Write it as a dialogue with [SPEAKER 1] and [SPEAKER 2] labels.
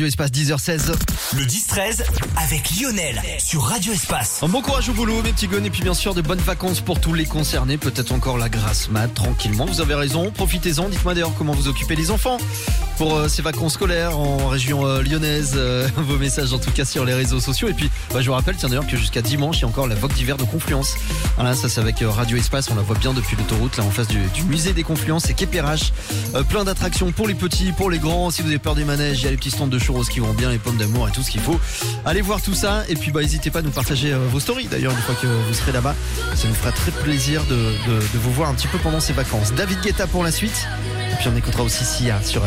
[SPEAKER 1] Radio Espace 10h16.
[SPEAKER 2] Le 10-13 avec Lionel sur Radio Espace.
[SPEAKER 1] Un bon courage au boulot, mes petits gones, et puis bien sûr de bonnes vacances pour tous les concernés. Peut-être encore la grasse mat, tranquillement. Vous avez raison, profitez-en. Dites-moi d'ailleurs comment vous occupez les enfants pour euh, ces vacances scolaires en région euh, lyonnaise. Euh, vos messages en tout cas sur les réseaux sociaux. Et puis, bah, je vous rappelle, tiens d'ailleurs que jusqu'à dimanche, il y a encore la Vogue d'hiver de Confluence. Voilà, ça c'est avec Radio Espace. On la voit bien depuis l'autoroute, là en face du, du musée des Confluences. C'est Képérage. Euh, plein d'attractions pour les petits, pour les grands. Si vous avez peur des manèges, il y a les petits stands de churros qui vont bien, les pommes d'amour et tout ce qu'il faut. Allez voir tout ça. Et puis, bah, n'hésitez pas à nous partager euh, vos stories d'ailleurs une fois que vous serez là-bas. Ça nous fera très plaisir de, vous voir un petit peu pendant ces vacances. David Guetta pour la suite. Et puis on écoutera aussi Sia sur